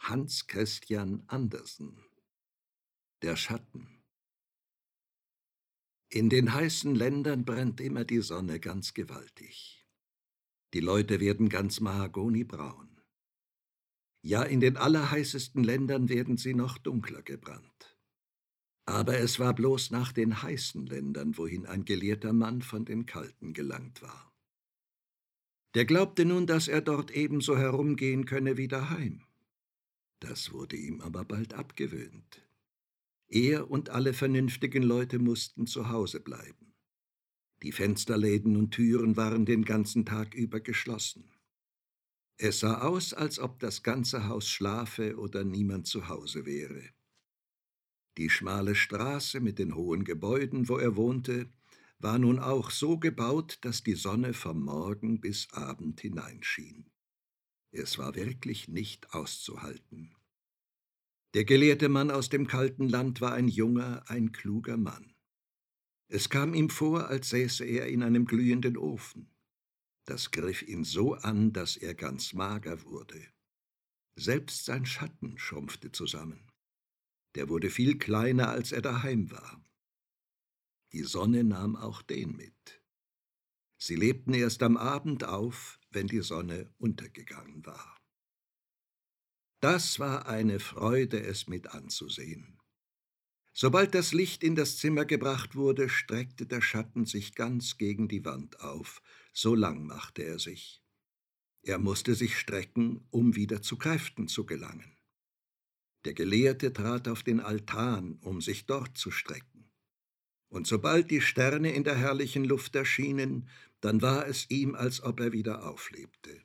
Hans Christian Andersen Der Schatten In den heißen Ländern brennt immer die Sonne ganz gewaltig. Die Leute werden ganz mahagonibraun. Ja, in den allerheißesten Ländern werden sie noch dunkler gebrannt. Aber es war bloß nach den heißen Ländern, wohin ein gelehrter Mann von den kalten gelangt war. Der glaubte nun, dass er dort ebenso herumgehen könne wie daheim. Das wurde ihm aber bald abgewöhnt. Er und alle vernünftigen Leute mussten zu Hause bleiben. Die Fensterläden und Türen waren den ganzen Tag über geschlossen. Es sah aus, als ob das ganze Haus schlafe oder niemand zu Hause wäre. Die schmale Straße mit den hohen Gebäuden, wo er wohnte, war nun auch so gebaut, dass die Sonne vom Morgen bis Abend hineinschien. Es war wirklich nicht auszuhalten. Der gelehrte Mann aus dem kalten Land war ein junger, ein kluger Mann. Es kam ihm vor, als säße er in einem glühenden Ofen. Das griff ihn so an, dass er ganz mager wurde. Selbst sein Schatten schrumpfte zusammen. Der wurde viel kleiner, als er daheim war. Die Sonne nahm auch den mit. Sie lebten erst am Abend auf, wenn die Sonne untergegangen war. Das war eine Freude, es mit anzusehen. Sobald das Licht in das Zimmer gebracht wurde, streckte der Schatten sich ganz gegen die Wand auf, so lang machte er sich. Er musste sich strecken, um wieder zu Kräften zu gelangen. Der Gelehrte trat auf den Altan, um sich dort zu strecken. Und sobald die Sterne in der herrlichen Luft erschienen, dann war es ihm, als ob er wieder auflebte.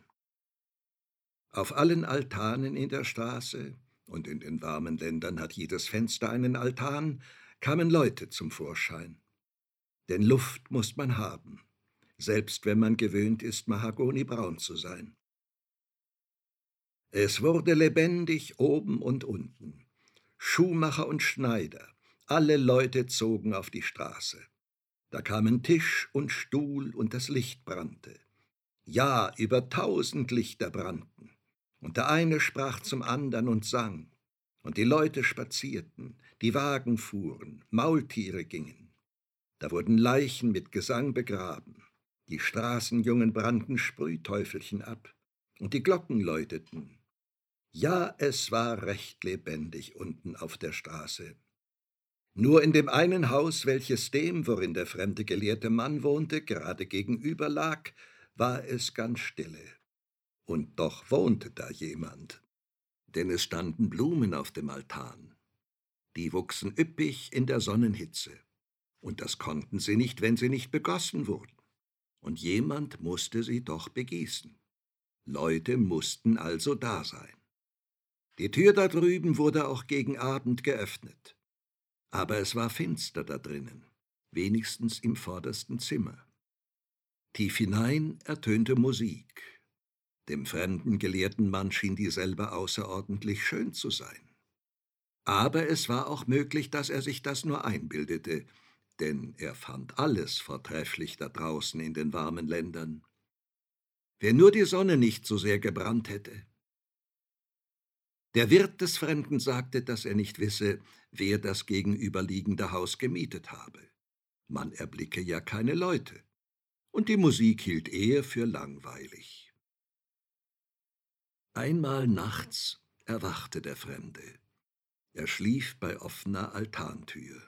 Auf allen Altanen in der Straße, und in den warmen Ländern hat jedes Fenster einen Altan, kamen Leute zum Vorschein. Denn Luft muss man haben, selbst wenn man gewöhnt ist, mahagonibraun zu sein. Es wurde lebendig oben und unten. Schuhmacher und Schneider, alle Leute zogen auf die Straße. Da kamen Tisch und Stuhl und das Licht brannte. Ja, über tausend Lichter brannten. Und der eine sprach zum andern und sang. Und die Leute spazierten, die Wagen fuhren, Maultiere gingen. Da wurden Leichen mit Gesang begraben. Die Straßenjungen brannten Sprühteufelchen ab. Und die Glocken läuteten. Ja, es war recht lebendig unten auf der Straße. Nur in dem einen Haus, welches dem, worin der fremde gelehrte Mann wohnte, gerade gegenüber lag, war es ganz stille. Und doch wohnte da jemand. Denn es standen Blumen auf dem Altan. Die wuchsen üppig in der Sonnenhitze. Und das konnten sie nicht, wenn sie nicht begossen wurden. Und jemand musste sie doch begießen. Leute mussten also da sein. Die Tür da drüben wurde auch gegen Abend geöffnet aber es war finster da drinnen, wenigstens im vordersten Zimmer. Tief hinein ertönte Musik. Dem fremden gelehrten Mann schien dieselbe außerordentlich schön zu sein. Aber es war auch möglich, dass er sich das nur einbildete, denn er fand alles vortrefflich da draußen in den warmen Ländern. Wer nur die Sonne nicht so sehr gebrannt hätte, der Wirt des Fremden sagte, dass er nicht wisse, wer das gegenüberliegende Haus gemietet habe. Man erblicke ja keine Leute. Und die Musik hielt er für langweilig. Einmal nachts erwachte der Fremde. Er schlief bei offener Altantür.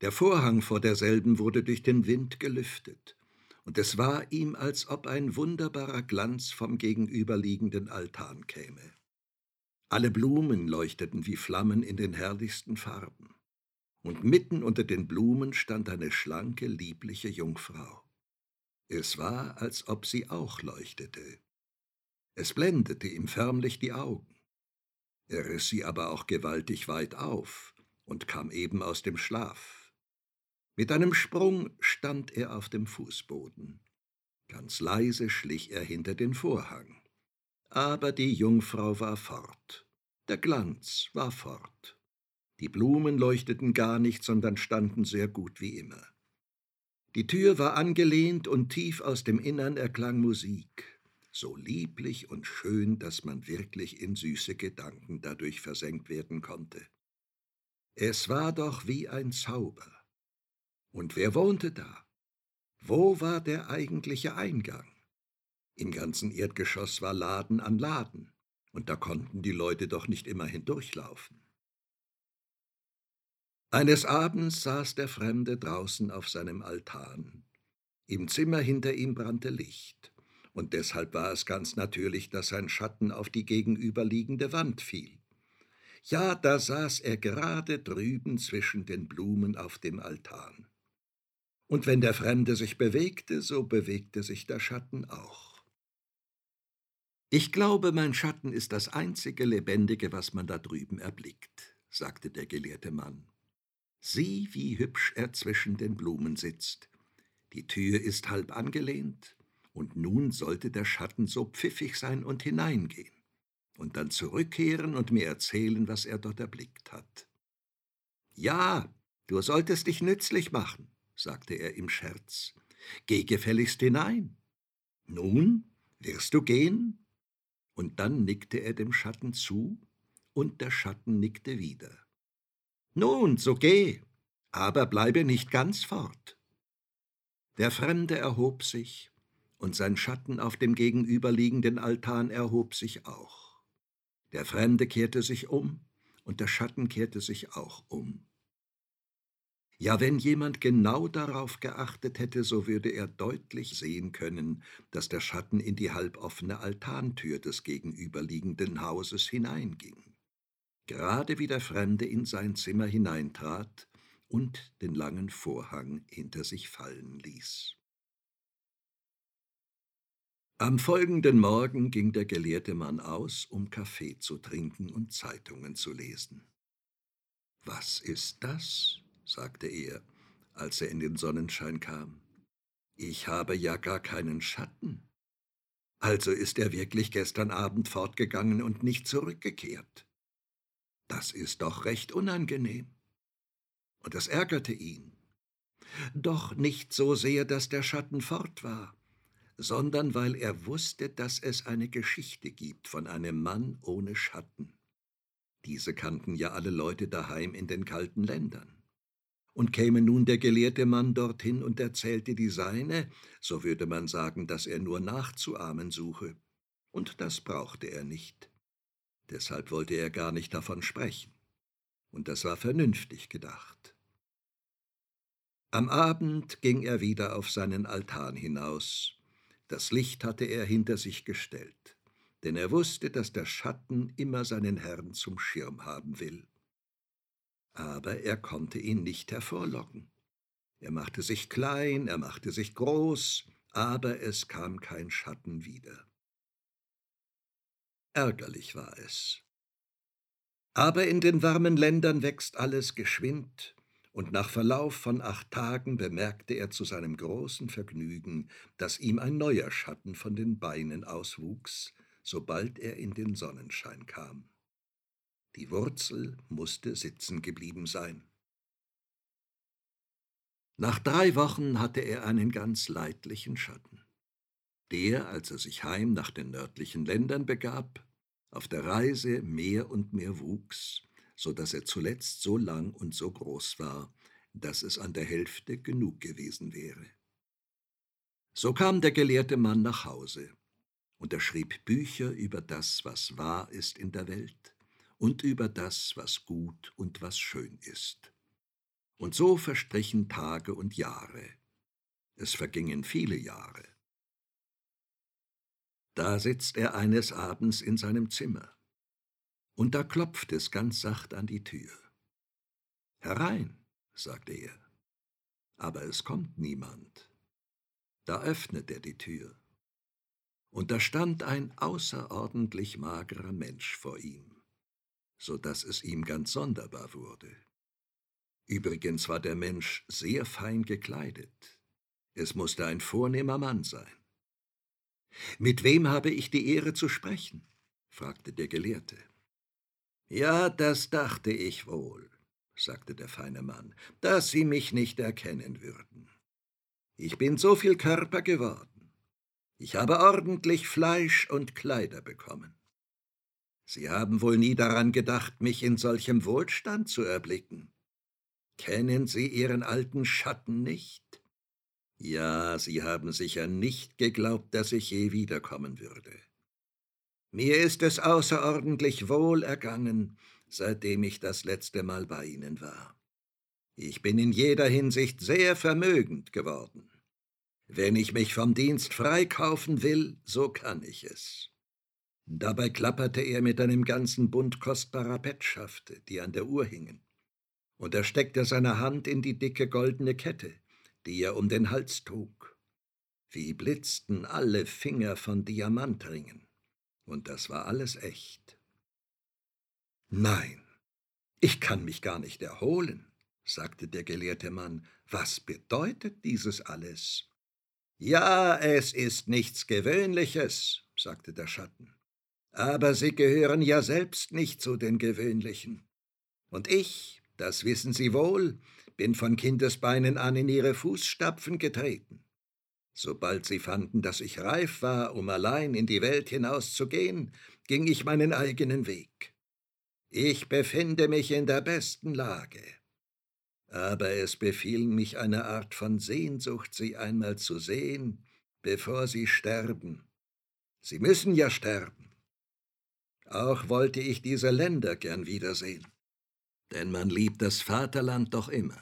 Der Vorhang vor derselben wurde durch den Wind gelüftet, und es war ihm, als ob ein wunderbarer Glanz vom gegenüberliegenden Altan käme. Alle Blumen leuchteten wie Flammen in den herrlichsten Farben. Und mitten unter den Blumen stand eine schlanke, liebliche Jungfrau. Es war, als ob sie auch leuchtete. Es blendete ihm förmlich die Augen. Er riss sie aber auch gewaltig weit auf und kam eben aus dem Schlaf. Mit einem Sprung stand er auf dem Fußboden. Ganz leise schlich er hinter den Vorhang. Aber die Jungfrau war fort. Der Glanz war fort. Die Blumen leuchteten gar nicht, sondern standen sehr gut wie immer. Die Tür war angelehnt und tief aus dem Innern erklang Musik, so lieblich und schön, dass man wirklich in süße Gedanken dadurch versenkt werden konnte. Es war doch wie ein Zauber. Und wer wohnte da? Wo war der eigentliche Eingang? Im ganzen Erdgeschoss war Laden an Laden, und da konnten die Leute doch nicht immer hindurchlaufen. Eines Abends saß der Fremde draußen auf seinem Altan. Im Zimmer hinter ihm brannte Licht, und deshalb war es ganz natürlich, dass sein Schatten auf die gegenüberliegende Wand fiel. Ja, da saß er gerade drüben zwischen den Blumen auf dem Altan. Und wenn der Fremde sich bewegte, so bewegte sich der Schatten auch. Ich glaube, mein Schatten ist das einzige Lebendige, was man da drüben erblickt, sagte der gelehrte Mann. Sieh, wie hübsch er zwischen den Blumen sitzt. Die Tür ist halb angelehnt, und nun sollte der Schatten so pfiffig sein und hineingehen und dann zurückkehren und mir erzählen, was er dort erblickt hat. Ja, du solltest dich nützlich machen, sagte er im Scherz. Geh gefälligst hinein. Nun, wirst du gehen? Und dann nickte er dem Schatten zu, und der Schatten nickte wieder. Nun, so geh, aber bleibe nicht ganz fort. Der Fremde erhob sich, und sein Schatten auf dem gegenüberliegenden Altan erhob sich auch. Der Fremde kehrte sich um, und der Schatten kehrte sich auch um. Ja, wenn jemand genau darauf geachtet hätte, so würde er deutlich sehen können, dass der Schatten in die halboffene Altantür des gegenüberliegenden Hauses hineinging. Gerade wie der Fremde in sein Zimmer hineintrat und den langen Vorhang hinter sich fallen ließ. Am folgenden Morgen ging der gelehrte Mann aus, um Kaffee zu trinken und Zeitungen zu lesen. Was ist das? Sagte er, als er in den Sonnenschein kam. Ich habe ja gar keinen Schatten. Also ist er wirklich gestern Abend fortgegangen und nicht zurückgekehrt. Das ist doch recht unangenehm. Und das ärgerte ihn. Doch nicht so sehr, dass der Schatten fort war sondern weil er wusste, dass es eine Geschichte gibt von einem Mann ohne Schatten. Diese kannten ja alle Leute daheim in den kalten Ländern. Und käme nun der gelehrte Mann dorthin und erzählte die seine, so würde man sagen, dass er nur nachzuahmen suche. Und das brauchte er nicht. Deshalb wollte er gar nicht davon sprechen. Und das war vernünftig gedacht. Am Abend ging er wieder auf seinen Altan hinaus, das Licht hatte er hinter sich gestellt, denn er wusste, dass der Schatten immer seinen Herrn zum Schirm haben will. Aber er konnte ihn nicht hervorlocken. Er machte sich klein, er machte sich groß, aber es kam kein Schatten wieder. Ärgerlich war es. Aber in den warmen Ländern wächst alles geschwind, und nach Verlauf von acht Tagen bemerkte er zu seinem großen Vergnügen, dass ihm ein neuer Schatten von den Beinen auswuchs, sobald er in den Sonnenschein kam. Die Wurzel musste sitzen geblieben sein. Nach drei Wochen hatte er einen ganz leidlichen Schatten, der, als er sich heim nach den nördlichen Ländern begab, auf der Reise mehr und mehr wuchs so dass er zuletzt so lang und so groß war, dass es an der Hälfte genug gewesen wäre. So kam der gelehrte Mann nach Hause, und er schrieb Bücher über das, was wahr ist in der Welt, und über das, was gut und was schön ist. Und so verstrichen Tage und Jahre. Es vergingen viele Jahre. Da sitzt er eines Abends in seinem Zimmer und da klopft es ganz sacht an die Tür. Herein, sagte er, aber es kommt niemand. Da öffnet er die Tür, und da stand ein außerordentlich magerer Mensch vor ihm, so dass es ihm ganz sonderbar wurde. Übrigens war der Mensch sehr fein gekleidet. Es musste ein vornehmer Mann sein. Mit wem habe ich die Ehre zu sprechen? fragte der Gelehrte. Ja, das dachte ich wohl, sagte der feine Mann, dass Sie mich nicht erkennen würden. Ich bin so viel Körper geworden. Ich habe ordentlich Fleisch und Kleider bekommen. Sie haben wohl nie daran gedacht, mich in solchem Wohlstand zu erblicken. Kennen Sie Ihren alten Schatten nicht? Ja, Sie haben sicher nicht geglaubt, dass ich je wiederkommen würde. Mir ist es außerordentlich wohl ergangen, seitdem ich das letzte Mal bei Ihnen war. Ich bin in jeder Hinsicht sehr vermögend geworden. Wenn ich mich vom Dienst freikaufen will, so kann ich es. Dabei klapperte er mit einem ganzen Bund kostbarer Petschafte, die an der Uhr hingen, und er steckte seine Hand in die dicke goldene Kette, die er um den Hals trug. Wie blitzten alle Finger von Diamantringen, und das war alles echt. Nein, ich kann mich gar nicht erholen, sagte der gelehrte Mann. Was bedeutet dieses alles? Ja, es ist nichts Gewöhnliches, sagte der Schatten. Aber Sie gehören ja selbst nicht zu den Gewöhnlichen. Und ich, das wissen Sie wohl, bin von Kindesbeinen an in Ihre Fußstapfen getreten. Sobald Sie fanden, dass ich reif war, um allein in die Welt hinauszugehen, ging ich meinen eigenen Weg. Ich befinde mich in der besten Lage aber es befiel mich eine Art von Sehnsucht, sie einmal zu sehen, bevor sie sterben. Sie müssen ja sterben. Auch wollte ich diese Länder gern wiedersehen, denn man liebt das Vaterland doch immer.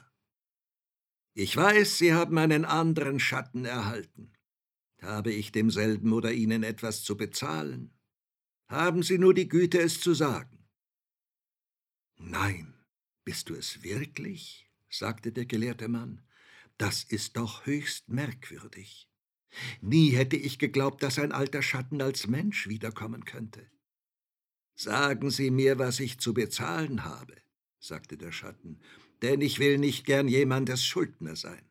Ich weiß, Sie haben einen anderen Schatten erhalten. Habe ich demselben oder Ihnen etwas zu bezahlen? Haben Sie nur die Güte, es zu sagen. Nein, bist du es wirklich? sagte der gelehrte Mann, das ist doch höchst merkwürdig. Nie hätte ich geglaubt, dass ein alter Schatten als Mensch wiederkommen könnte. Sagen Sie mir, was ich zu bezahlen habe, sagte der Schatten, denn ich will nicht gern jemandes Schuldner sein.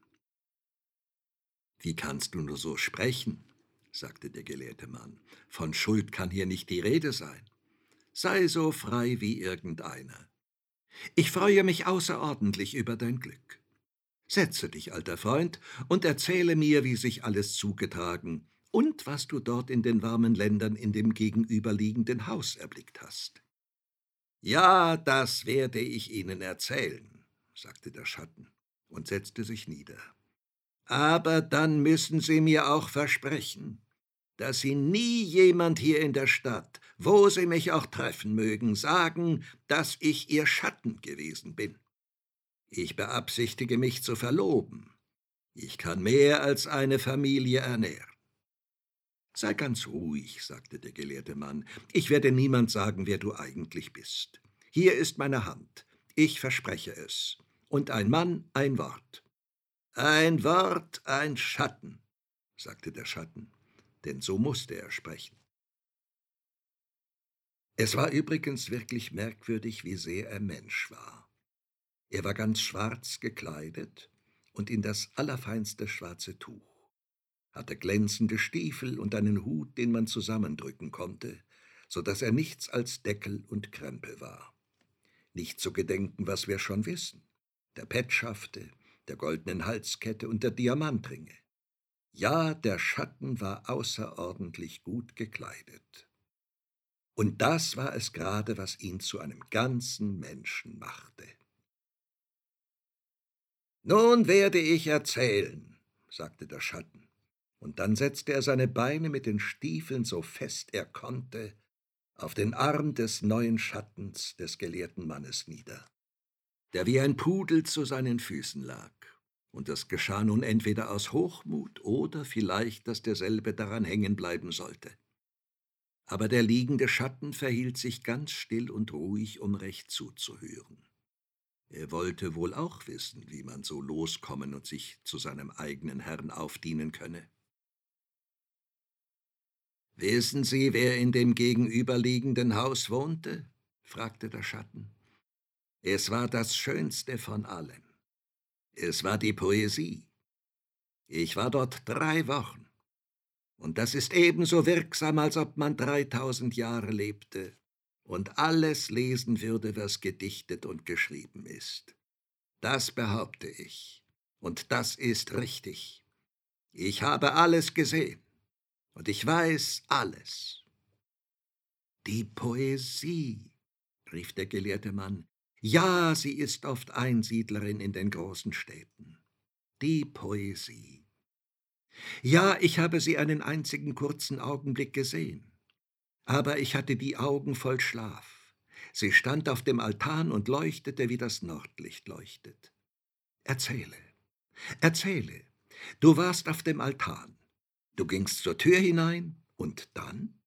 Wie kannst du nur so sprechen? sagte der gelehrte Mann. Von Schuld kann hier nicht die Rede sein. Sei so frei wie irgendeiner. Ich freue mich außerordentlich über dein Glück. Setze dich, alter Freund, und erzähle mir, wie sich alles zugetragen und was du dort in den warmen Ländern in dem gegenüberliegenden Haus erblickt hast. Ja, das werde ich Ihnen erzählen, sagte der Schatten und setzte sich nieder. Aber dann müssen Sie mir auch versprechen, dass Sie nie jemand hier in der Stadt, wo Sie mich auch treffen mögen, sagen, dass ich Ihr Schatten gewesen bin. Ich beabsichtige mich zu verloben. Ich kann mehr als eine Familie ernähren. Sei ganz ruhig, sagte der gelehrte Mann. Ich werde niemand sagen, wer du eigentlich bist. Hier ist meine Hand. Ich verspreche es. Und ein Mann ein Wort. Ein Wort, ein Schatten, sagte der Schatten denn so musste er sprechen. Es war übrigens wirklich merkwürdig, wie sehr er Mensch war. Er war ganz schwarz gekleidet und in das allerfeinste schwarze Tuch, hatte glänzende Stiefel und einen Hut, den man zusammendrücken konnte, so dass er nichts als Deckel und Krempel war. Nicht zu gedenken, was wir schon wissen, der Petschafte, der goldenen Halskette und der Diamantringe. Ja, der Schatten war außerordentlich gut gekleidet. Und das war es gerade, was ihn zu einem ganzen Menschen machte. Nun werde ich erzählen, sagte der Schatten, und dann setzte er seine Beine mit den Stiefeln so fest er konnte auf den Arm des neuen Schattens des gelehrten Mannes nieder, der wie ein Pudel zu seinen Füßen lag und das geschah nun entweder aus Hochmut oder vielleicht, dass derselbe daran hängen bleiben sollte. Aber der liegende Schatten verhielt sich ganz still und ruhig, um recht zuzuhören. Er wollte wohl auch wissen, wie man so loskommen und sich zu seinem eigenen Herrn aufdienen könne. Wissen Sie, wer in dem gegenüberliegenden Haus wohnte? fragte der Schatten. Es war das Schönste von allem. Es war die Poesie. Ich war dort drei Wochen. Und das ist ebenso wirksam, als ob man dreitausend Jahre lebte und alles lesen würde, was gedichtet und geschrieben ist. Das behaupte ich. Und das ist richtig. Ich habe alles gesehen. Und ich weiß alles. Die Poesie, rief der gelehrte Mann, ja, sie ist oft Einsiedlerin in den großen Städten. Die Poesie. Ja, ich habe sie einen einzigen kurzen Augenblick gesehen. Aber ich hatte die Augen voll Schlaf. Sie stand auf dem Altan und leuchtete, wie das Nordlicht leuchtet. Erzähle, erzähle, du warst auf dem Altan. Du gingst zur Tür hinein und dann?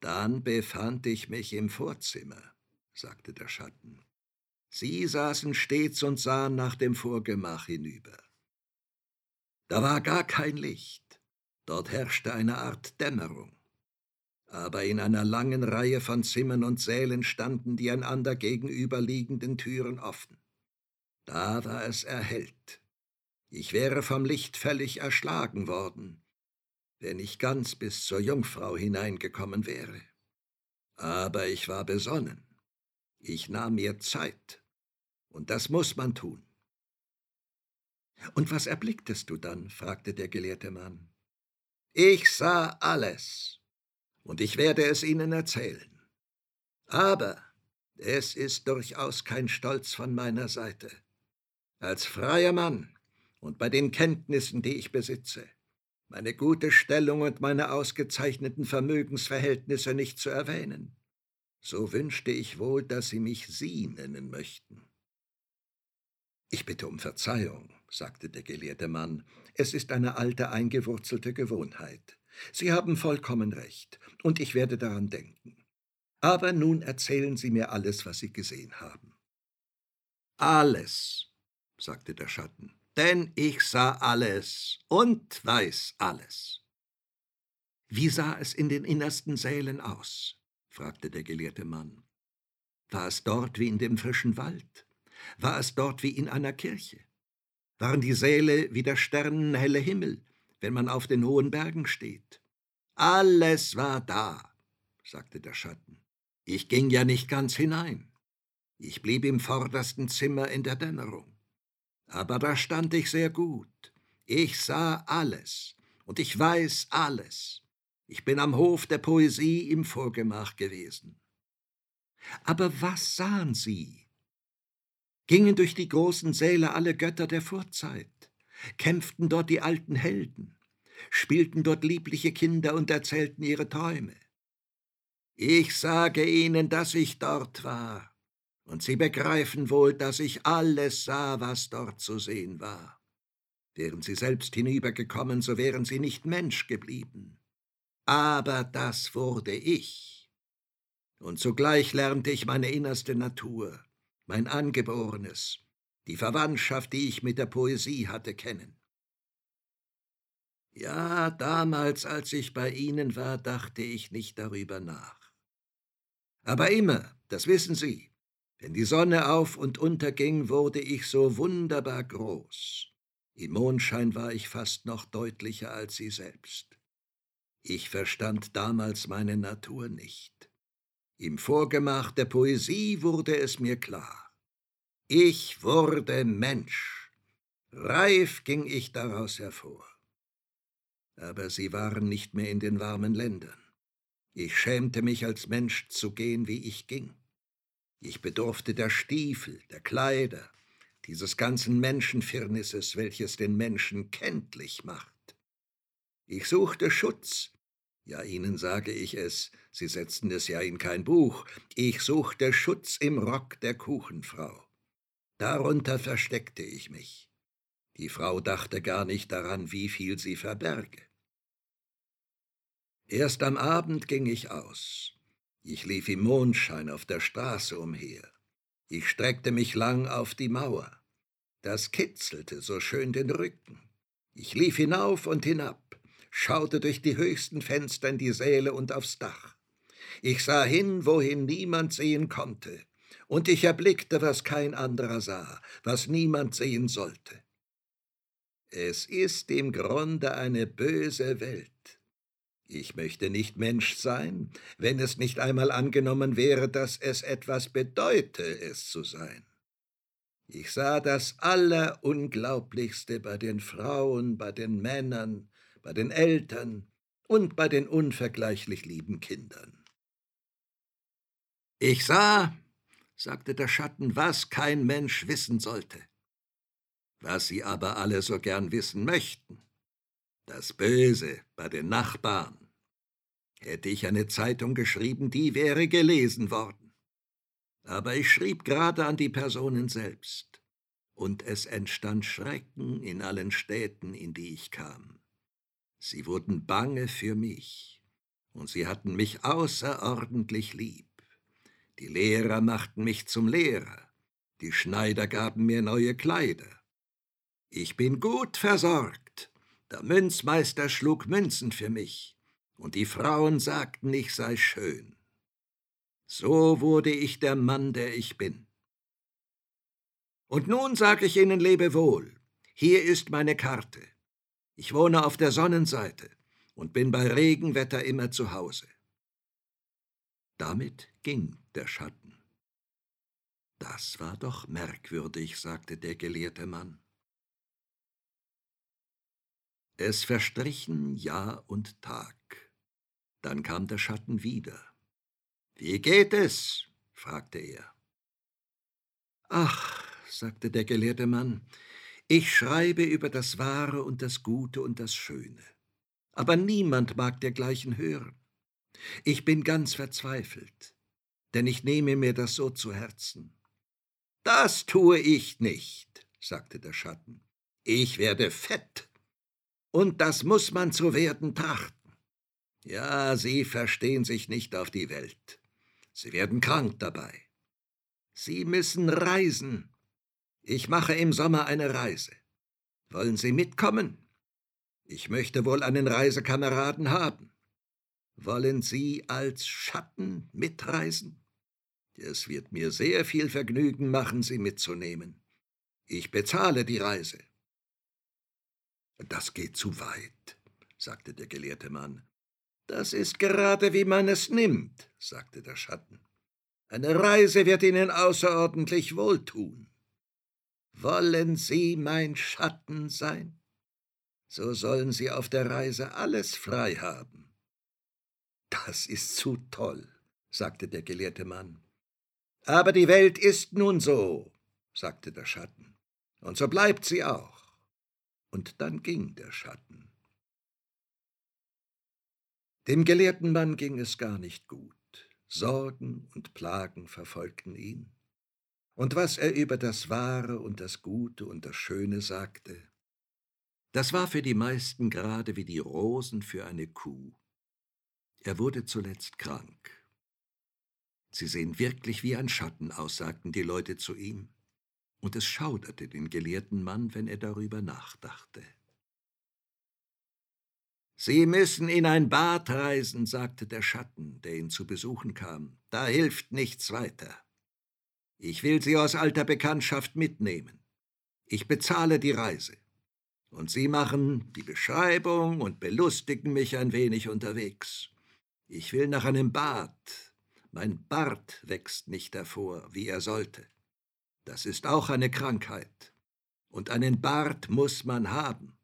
Dann befand ich mich im Vorzimmer, sagte der Schatten. Sie saßen stets und sahen nach dem Vorgemach hinüber. Da war gar kein Licht, dort herrschte eine Art Dämmerung. Aber in einer langen Reihe von Zimmern und Sälen standen die einander gegenüberliegenden Türen offen. Da war es erhellt. Ich wäre vom Licht völlig erschlagen worden, wenn ich ganz bis zur Jungfrau hineingekommen wäre. Aber ich war besonnen. Ich nahm mir Zeit. Und das muss man tun. Und was erblicktest du dann? fragte der gelehrte Mann. Ich sah alles, und ich werde es Ihnen erzählen. Aber es ist durchaus kein Stolz von meiner Seite. Als freier Mann und bei den Kenntnissen, die ich besitze, meine gute Stellung und meine ausgezeichneten Vermögensverhältnisse nicht zu erwähnen, so wünschte ich wohl, dass Sie mich Sie nennen möchten. Ich bitte um Verzeihung, sagte der gelehrte Mann, es ist eine alte eingewurzelte Gewohnheit. Sie haben vollkommen recht, und ich werde daran denken. Aber nun erzählen Sie mir alles, was Sie gesehen haben. Alles, sagte der Schatten, denn ich sah alles und weiß alles. Wie sah es in den innersten Sälen aus? fragte der gelehrte Mann. War es dort wie in dem frischen Wald? War es dort wie in einer Kirche? Waren die Säle wie der sternenhelle Himmel, wenn man auf den hohen Bergen steht? Alles war da, sagte der Schatten. Ich ging ja nicht ganz hinein. Ich blieb im vordersten Zimmer in der Dämmerung. Aber da stand ich sehr gut. Ich sah alles und ich weiß alles. Ich bin am Hof der Poesie im Vorgemach gewesen. Aber was sahen Sie? Gingen durch die großen Säle alle Götter der Vorzeit? Kämpften dort die alten Helden? Spielten dort liebliche Kinder und erzählten ihre Träume? Ich sage Ihnen, dass ich dort war und Sie begreifen wohl, dass ich alles sah, was dort zu sehen war. Wären Sie selbst hinübergekommen, so wären Sie nicht Mensch geblieben. Aber das wurde ich. Und zugleich lernte ich meine innerste Natur, mein Angeborenes, die Verwandtschaft, die ich mit der Poesie hatte, kennen. Ja, damals, als ich bei Ihnen war, dachte ich nicht darüber nach. Aber immer, das wissen Sie, wenn die Sonne auf und unterging, wurde ich so wunderbar groß. Im Mondschein war ich fast noch deutlicher als sie selbst. Ich verstand damals meine Natur nicht. Im Vorgemach der Poesie wurde es mir klar. Ich wurde Mensch. Reif ging ich daraus hervor. Aber sie waren nicht mehr in den warmen Ländern. Ich schämte mich als Mensch zu gehen, wie ich ging. Ich bedurfte der Stiefel, der Kleider, dieses ganzen Menschenfirnisses, welches den Menschen kenntlich macht. Ich suchte Schutz, ja Ihnen sage ich es, Sie setzten es ja in kein Buch, ich suchte Schutz im Rock der Kuchenfrau. Darunter versteckte ich mich. Die Frau dachte gar nicht daran, wie viel sie verberge. Erst am Abend ging ich aus. Ich lief im Mondschein auf der Straße umher. Ich streckte mich lang auf die Mauer. Das kitzelte so schön den Rücken. Ich lief hinauf und hinab, schaute durch die höchsten Fenster in die Säle und aufs Dach. Ich sah hin, wohin niemand sehen konnte, und ich erblickte, was kein anderer sah, was niemand sehen sollte. Es ist im Grunde eine böse Welt. Ich möchte nicht Mensch sein, wenn es nicht einmal angenommen wäre, dass es etwas bedeute, es zu sein. Ich sah das Allerunglaublichste bei den Frauen, bei den Männern, bei den Eltern und bei den unvergleichlich lieben Kindern. Ich sah, sagte der Schatten, was kein Mensch wissen sollte, was sie aber alle so gern wissen möchten, das Böse bei den Nachbarn. Hätte ich eine Zeitung geschrieben, die wäre gelesen worden. Aber ich schrieb gerade an die Personen selbst, und es entstand Schrecken in allen Städten, in die ich kam. Sie wurden bange für mich, und sie hatten mich außerordentlich lieb. Die Lehrer machten mich zum Lehrer, die Schneider gaben mir neue Kleider. Ich bin gut versorgt, der Münzmeister schlug Münzen für mich, und die Frauen sagten, ich sei schön. So wurde ich der Mann, der ich bin. Und nun sag ich Ihnen Lebewohl, hier ist meine Karte. Ich wohne auf der Sonnenseite und bin bei Regenwetter immer zu Hause. Damit ging der Schatten. Das war doch merkwürdig, sagte der gelehrte Mann. Es verstrichen Jahr und Tag. Dann kam der Schatten wieder. Wie geht es? fragte er. Ach, sagte der gelehrte Mann, ich schreibe über das Wahre und das Gute und das Schöne. Aber niemand mag dergleichen hören. Ich bin ganz verzweifelt, denn ich nehme mir das so zu Herzen. Das tue ich nicht, sagte der Schatten. Ich werde fett. Und das muss man zu werden trachten. Ja, Sie verstehen sich nicht auf die Welt. Sie werden krank dabei. Sie müssen reisen. Ich mache im Sommer eine Reise. Wollen Sie mitkommen? Ich möchte wohl einen Reisekameraden haben. Wollen Sie als Schatten mitreisen? Es wird mir sehr viel Vergnügen machen, Sie mitzunehmen. Ich bezahle die Reise. Das geht zu weit, sagte der gelehrte Mann. Das ist gerade wie man es nimmt, sagte der Schatten. Eine Reise wird Ihnen außerordentlich wohltun. Wollen Sie mein Schatten sein? So sollen Sie auf der Reise alles frei haben. Das ist zu toll, sagte der gelehrte Mann. Aber die Welt ist nun so, sagte der Schatten, und so bleibt sie auch. Und dann ging der Schatten. Dem gelehrten Mann ging es gar nicht gut. Sorgen und Plagen verfolgten ihn. Und was er über das Wahre und das Gute und das Schöne sagte, das war für die meisten gerade wie die Rosen für eine Kuh. Er wurde zuletzt krank. Sie sehen wirklich wie ein Schatten aus, sagten die Leute zu ihm, und es schauderte den gelehrten Mann, wenn er darüber nachdachte. Sie müssen in ein Bad reisen, sagte der Schatten, der ihn zu besuchen kam. Da hilft nichts weiter. Ich will Sie aus alter Bekanntschaft mitnehmen. Ich bezahle die Reise. Und Sie machen die Beschreibung und belustigen mich ein wenig unterwegs. Ich will nach einem Bad. Mein Bart wächst nicht hervor, wie er sollte. Das ist auch eine Krankheit. Und einen Bart muss man haben.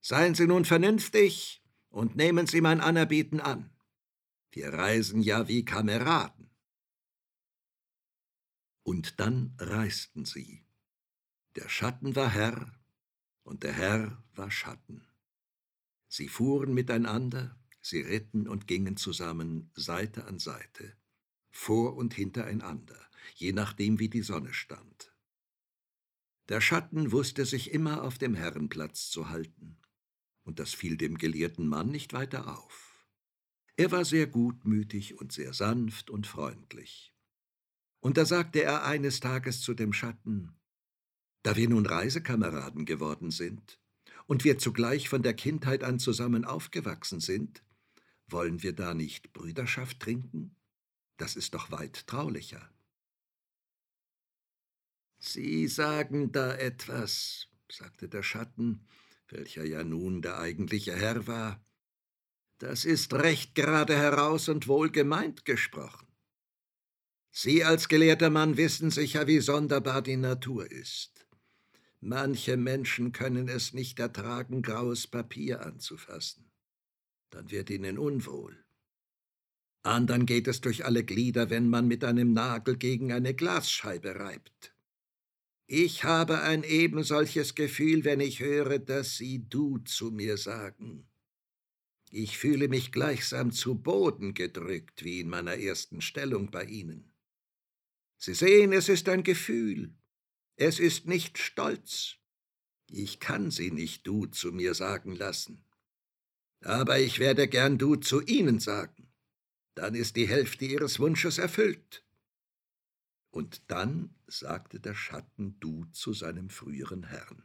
Seien Sie nun vernünftig und nehmen Sie mein Anerbieten an. Wir reisen ja wie Kameraden. Und dann reisten sie. Der Schatten war Herr und der Herr war Schatten. Sie fuhren miteinander, sie ritten und gingen zusammen Seite an Seite, vor und hintereinander, je nachdem wie die Sonne stand. Der Schatten wusste sich immer auf dem Herrenplatz zu halten und das fiel dem gelehrten Mann nicht weiter auf. Er war sehr gutmütig und sehr sanft und freundlich. Und da sagte er eines Tages zu dem Schatten, da wir nun Reisekameraden geworden sind und wir zugleich von der Kindheit an zusammen aufgewachsen sind, wollen wir da nicht Brüderschaft trinken? Das ist doch weit traulicher. Sie sagen da etwas, sagte der Schatten, welcher ja nun der eigentliche Herr war, das ist recht gerade heraus und wohl gemeint gesprochen. Sie als gelehrter Mann wissen sicher, wie sonderbar die Natur ist. Manche Menschen können es nicht ertragen, graues Papier anzufassen. dann wird ihnen unwohl. Andern geht es durch alle Glieder, wenn man mit einem Nagel gegen eine Glasscheibe reibt. Ich habe ein ebensolches Gefühl, wenn ich höre, dass Sie du zu mir sagen. Ich fühle mich gleichsam zu Boden gedrückt, wie in meiner ersten Stellung bei Ihnen. Sie sehen, es ist ein Gefühl. Es ist nicht Stolz. Ich kann Sie nicht du zu mir sagen lassen. Aber ich werde gern du zu Ihnen sagen dann ist die Hälfte ihres Wunsches erfüllt. Und dann sagte der Schatten Du zu seinem früheren Herrn.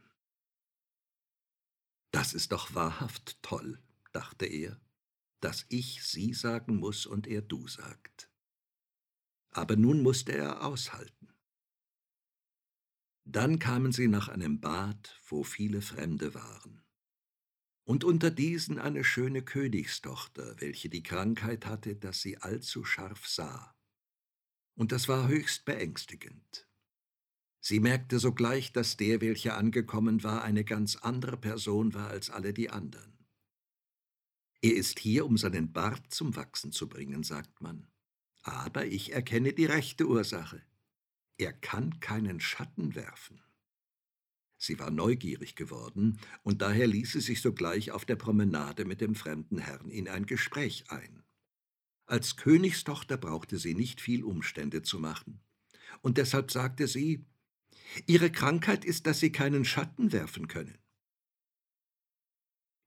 Das ist doch wahrhaft toll, dachte er, dass ich Sie sagen muss und er Du sagt. Aber nun musste er aushalten. Dann kamen sie nach einem Bad, wo viele Fremde waren und unter diesen eine schöne Königstochter, welche die Krankheit hatte, dass sie allzu scharf sah. Und das war höchst beängstigend. Sie merkte sogleich, dass der, welcher angekommen war, eine ganz andere Person war als alle die anderen. Er ist hier, um seinen Bart zum Wachsen zu bringen, sagt man. Aber ich erkenne die rechte Ursache. Er kann keinen Schatten werfen. Sie war neugierig geworden, und daher ließ sie sich sogleich auf der Promenade mit dem fremden Herrn in ein Gespräch ein. Als Königstochter brauchte sie nicht viel Umstände zu machen, und deshalb sagte sie, Ihre Krankheit ist, dass Sie keinen Schatten werfen können.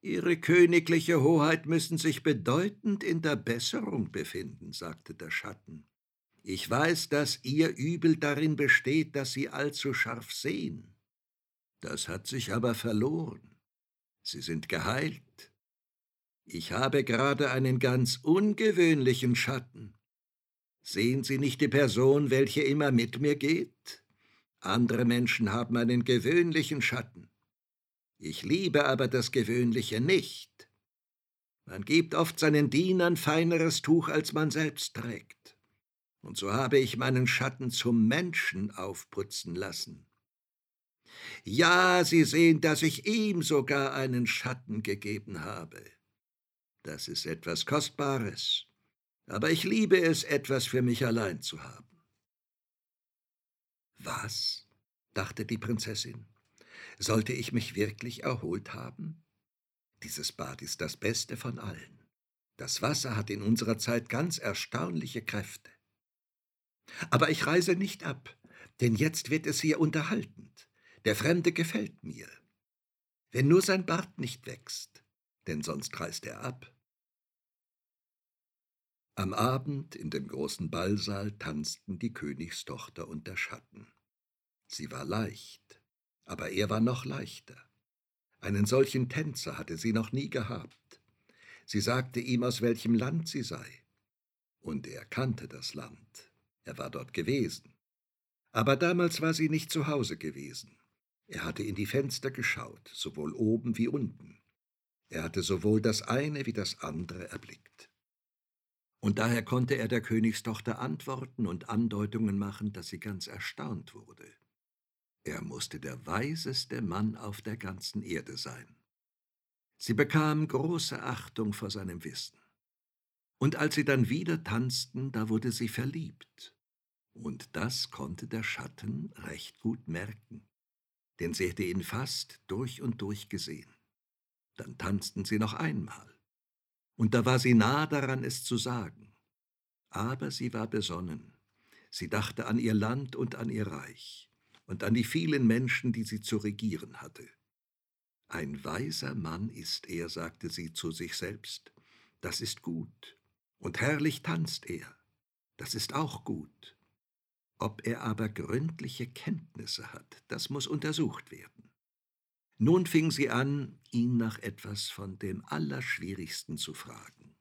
Ihre königliche Hoheit müssen sich bedeutend in der Besserung befinden, sagte der Schatten. Ich weiß, dass Ihr Übel darin besteht, dass Sie allzu scharf sehen. Das hat sich aber verloren. Sie sind geheilt. Ich habe gerade einen ganz ungewöhnlichen Schatten. Sehen Sie nicht die Person, welche immer mit mir geht? Andere Menschen haben einen gewöhnlichen Schatten. Ich liebe aber das Gewöhnliche nicht. Man gibt oft seinen Dienern feineres Tuch, als man selbst trägt. Und so habe ich meinen Schatten zum Menschen aufputzen lassen. Ja, Sie sehen, dass ich ihm sogar einen Schatten gegeben habe. Das ist etwas Kostbares, aber ich liebe es, etwas für mich allein zu haben. Was? dachte die Prinzessin. Sollte ich mich wirklich erholt haben? Dieses Bad ist das Beste von allen. Das Wasser hat in unserer Zeit ganz erstaunliche Kräfte. Aber ich reise nicht ab, denn jetzt wird es hier unterhaltend. Der Fremde gefällt mir. Wenn nur sein Bart nicht wächst, denn sonst reißt er ab. Am Abend in dem großen Ballsaal tanzten die Königstochter und der Schatten. Sie war leicht, aber er war noch leichter. Einen solchen Tänzer hatte sie noch nie gehabt. Sie sagte ihm, aus welchem Land sie sei. Und er kannte das Land. Er war dort gewesen. Aber damals war sie nicht zu Hause gewesen. Er hatte in die Fenster geschaut, sowohl oben wie unten. Er hatte sowohl das eine wie das andere erblickt. Und daher konnte er der Königstochter antworten und Andeutungen machen, dass sie ganz erstaunt wurde. Er musste der weiseste Mann auf der ganzen Erde sein. Sie bekam große Achtung vor seinem Wissen. Und als sie dann wieder tanzten, da wurde sie verliebt. Und das konnte der Schatten recht gut merken denn sie hätte ihn fast durch und durch gesehen. Dann tanzten sie noch einmal, und da war sie nah daran, es zu sagen. Aber sie war besonnen. Sie dachte an ihr Land und an ihr Reich und an die vielen Menschen, die sie zu regieren hatte. Ein weiser Mann ist er, sagte sie zu sich selbst. Das ist gut. Und herrlich tanzt er. Das ist auch gut. Ob er aber gründliche Kenntnisse hat, das muss untersucht werden. Nun fing sie an, ihn nach etwas von dem Allerschwierigsten zu fragen.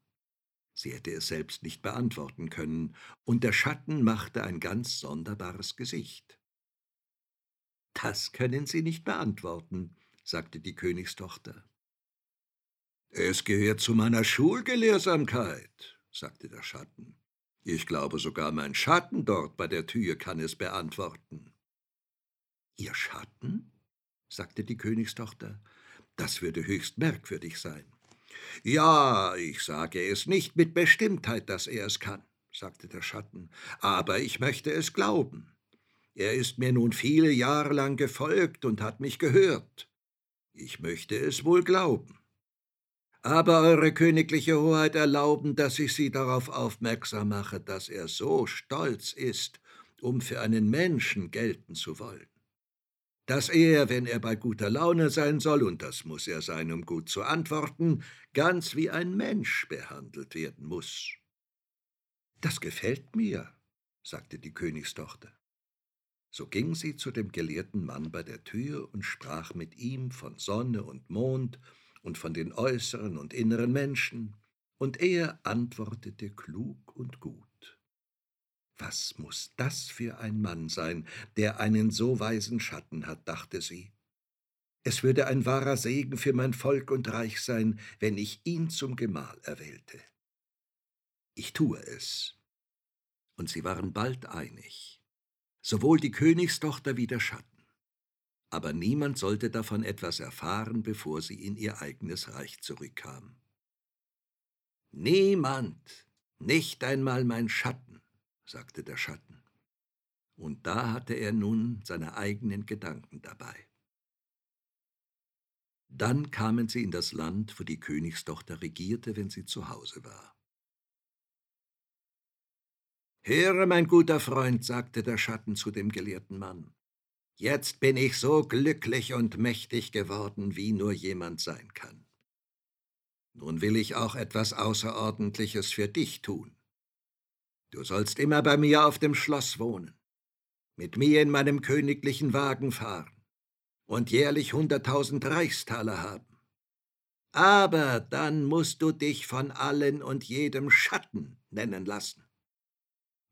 Sie hätte es selbst nicht beantworten können, und der Schatten machte ein ganz sonderbares Gesicht. Das können Sie nicht beantworten, sagte die Königstochter. Es gehört zu meiner Schulgelehrsamkeit, sagte der Schatten. Ich glaube sogar mein Schatten dort bei der Tür kann es beantworten. Ihr Schatten? Sagte die Königstochter. Das würde höchst merkwürdig sein. Ja, ich sage es nicht mit Bestimmtheit, dass er es kann, sagte der Schatten, aber ich möchte es glauben. Er ist mir nun viele Jahre lang gefolgt und hat mich gehört. Ich möchte es wohl glauben. Aber Eure königliche Hoheit erlauben, dass ich Sie darauf aufmerksam mache, dass er so stolz ist, um für einen Menschen gelten zu wollen. Dass er, wenn er bei guter Laune sein soll, und das muss er sein, um gut zu antworten, ganz wie ein Mensch behandelt werden muss. Das gefällt mir, sagte die Königstochter. So ging sie zu dem gelehrten Mann bei der Tür und sprach mit ihm von Sonne und Mond und von den äußeren und inneren Menschen, und er antwortete klug und gut. Was muss das für ein Mann sein, der einen so weisen Schatten hat, dachte sie. Es würde ein wahrer Segen für mein Volk und Reich sein, wenn ich ihn zum Gemahl erwählte. Ich tue es. Und sie waren bald einig sowohl die Königstochter wie der Schatten. Aber niemand sollte davon etwas erfahren, bevor sie in ihr eigenes Reich zurückkam. Niemand, nicht einmal mein Schatten, sagte der Schatten. Und da hatte er nun seine eigenen Gedanken dabei. Dann kamen sie in das Land, wo die Königstochter regierte, wenn sie zu Hause war. Höre, mein guter Freund, sagte der Schatten zu dem gelehrten Mann, jetzt bin ich so glücklich und mächtig geworden, wie nur jemand sein kann. Nun will ich auch etwas Außerordentliches für dich tun. Du sollst immer bei mir auf dem Schloss wohnen, mit mir in meinem königlichen Wagen fahren und jährlich hunderttausend Reichstaler haben. Aber dann musst du dich von allen und jedem Schatten nennen lassen.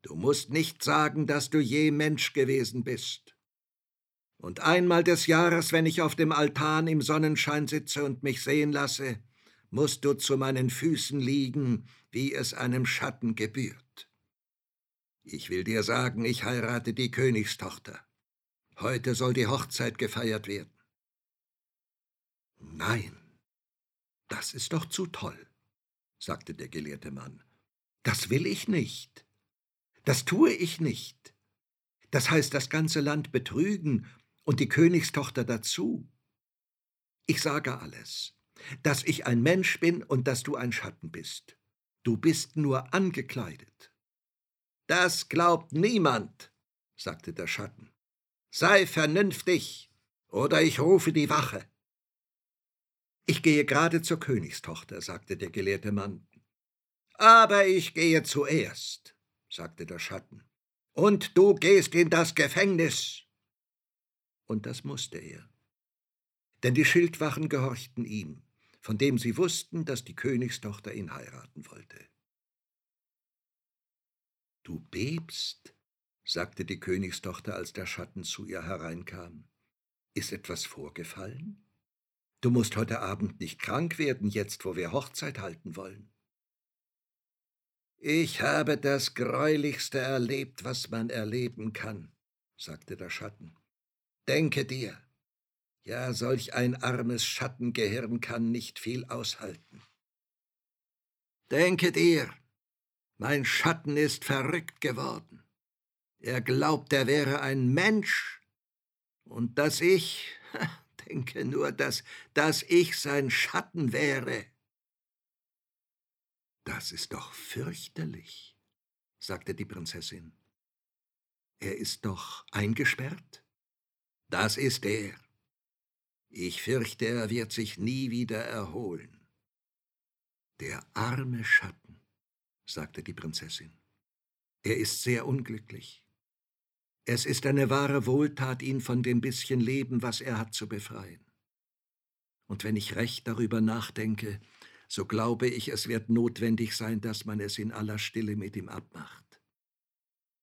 Du musst nicht sagen, dass du je Mensch gewesen bist. Und einmal des Jahres, wenn ich auf dem Altan im Sonnenschein sitze und mich sehen lasse, musst du zu meinen Füßen liegen, wie es einem Schatten gebührt. Ich will dir sagen, ich heirate die Königstochter. Heute soll die Hochzeit gefeiert werden. Nein, das ist doch zu toll, sagte der gelehrte Mann. Das will ich nicht. Das tue ich nicht. Das heißt das ganze Land betrügen und die Königstochter dazu. Ich sage alles, dass ich ein Mensch bin und dass du ein Schatten bist. Du bist nur angekleidet. Das glaubt niemand, sagte der Schatten. Sei vernünftig, oder ich rufe die Wache. Ich gehe gerade zur Königstochter, sagte der gelehrte Mann. Aber ich gehe zuerst sagte der Schatten. Und du gehst in das Gefängnis. Und das musste er. Denn die Schildwachen gehorchten ihm, von dem sie wussten, dass die Königstochter ihn heiraten wollte. Du bebst, sagte die Königstochter, als der Schatten zu ihr hereinkam. Ist etwas vorgefallen? Du musst heute Abend nicht krank werden, jetzt wo wir Hochzeit halten wollen. Ich habe das Greulichste erlebt, was man erleben kann, sagte der Schatten. Denke dir, ja, solch ein armes Schattengehirn kann nicht viel aushalten. Denke dir, mein Schatten ist verrückt geworden. Er glaubt, er wäre ein Mensch. Und dass ich, denke nur, dass, dass ich sein Schatten wäre. Das ist doch fürchterlich, sagte die Prinzessin. Er ist doch eingesperrt? Das ist er. Ich fürchte, er wird sich nie wieder erholen. Der arme Schatten, sagte die Prinzessin. Er ist sehr unglücklich. Es ist eine wahre Wohltat, ihn von dem bisschen Leben, was er hat, zu befreien. Und wenn ich recht darüber nachdenke, so glaube ich, es wird notwendig sein, dass man es in aller Stille mit ihm abmacht.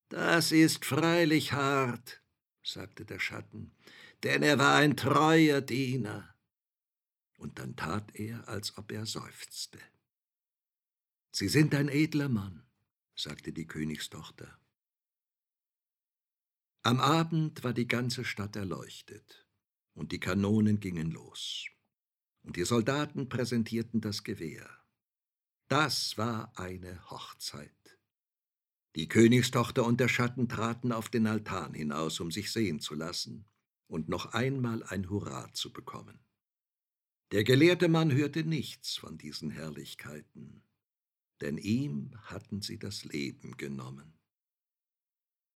Das ist freilich hart, sagte der Schatten, denn er war ein treuer Diener. Und dann tat er, als ob er seufzte. Sie sind ein edler Mann, sagte die Königstochter. Am Abend war die ganze Stadt erleuchtet, und die Kanonen gingen los. und die Soldaten präsentierten das Gewehr. Das war eine Hochzeit. Die Königstochter und der Schatten traten auf den Altan hinaus, um sich sehen zu lassen und noch einmal ein Hurra zu bekommen. Der gelehrte Mann hörte nichts von diesen Herrlichkeiten, denn ihm hatten sie das Leben genommen.